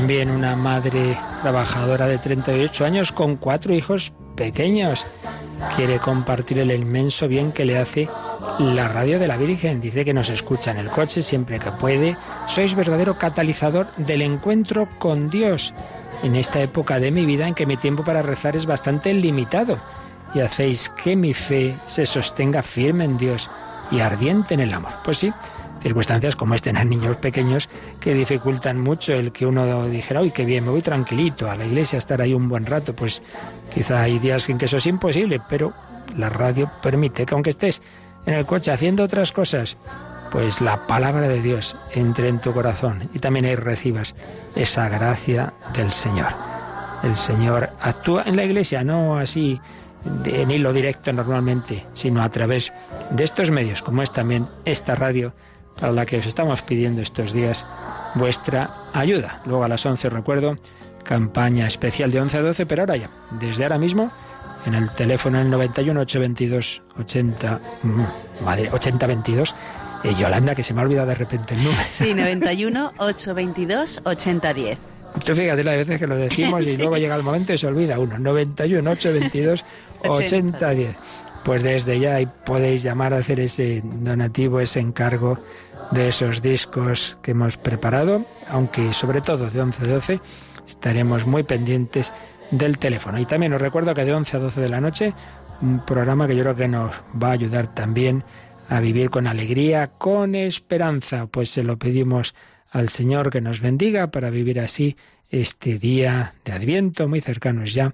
También una madre trabajadora de 38 años con cuatro hijos pequeños. Quiere compartir el inmenso bien que le hace la radio de la Virgen. Dice que nos escucha en el coche siempre que puede. Sois verdadero catalizador del encuentro con Dios en esta época de mi vida en que mi tiempo para rezar es bastante limitado. Y hacéis que mi fe se sostenga firme en Dios y ardiente en el amor. Pues sí, circunstancias como este en niños pequeños que dificultan mucho el que uno dijera, uy, qué bien, me voy tranquilito a la iglesia a estar ahí un buen rato. Pues quizá hay días en que eso es imposible, pero la radio permite que aunque estés en el coche haciendo otras cosas, pues la palabra de Dios entre en tu corazón y también ahí recibas esa gracia del Señor. El Señor actúa en la iglesia, no así en hilo directo normalmente, sino a través de estos medios, como es también esta radio, para la que os estamos pidiendo estos días vuestra ayuda. Luego a las 11, recuerdo, campaña especial de 11 a 12, pero ahora ya, desde ahora mismo, en el teléfono en 91 822 80, madre, 8022. Eh, Yolanda, que se me ha olvidado de repente el número.
Sí, 91 822 8010.
Tú fíjate las veces que lo decimos y luego llega el momento y se olvida uno. 91 822 8010. Pues desde ya podéis llamar a hacer ese donativo, ese encargo de esos discos que hemos preparado, aunque sobre todo de 11 a 12 estaremos muy pendientes del teléfono. Y también os recuerdo que de 11 a 12 de la noche, un programa que yo creo que nos va a ayudar también a vivir con alegría, con esperanza, pues se lo pedimos al Señor que nos bendiga para vivir así este día de Adviento, muy cercanos ya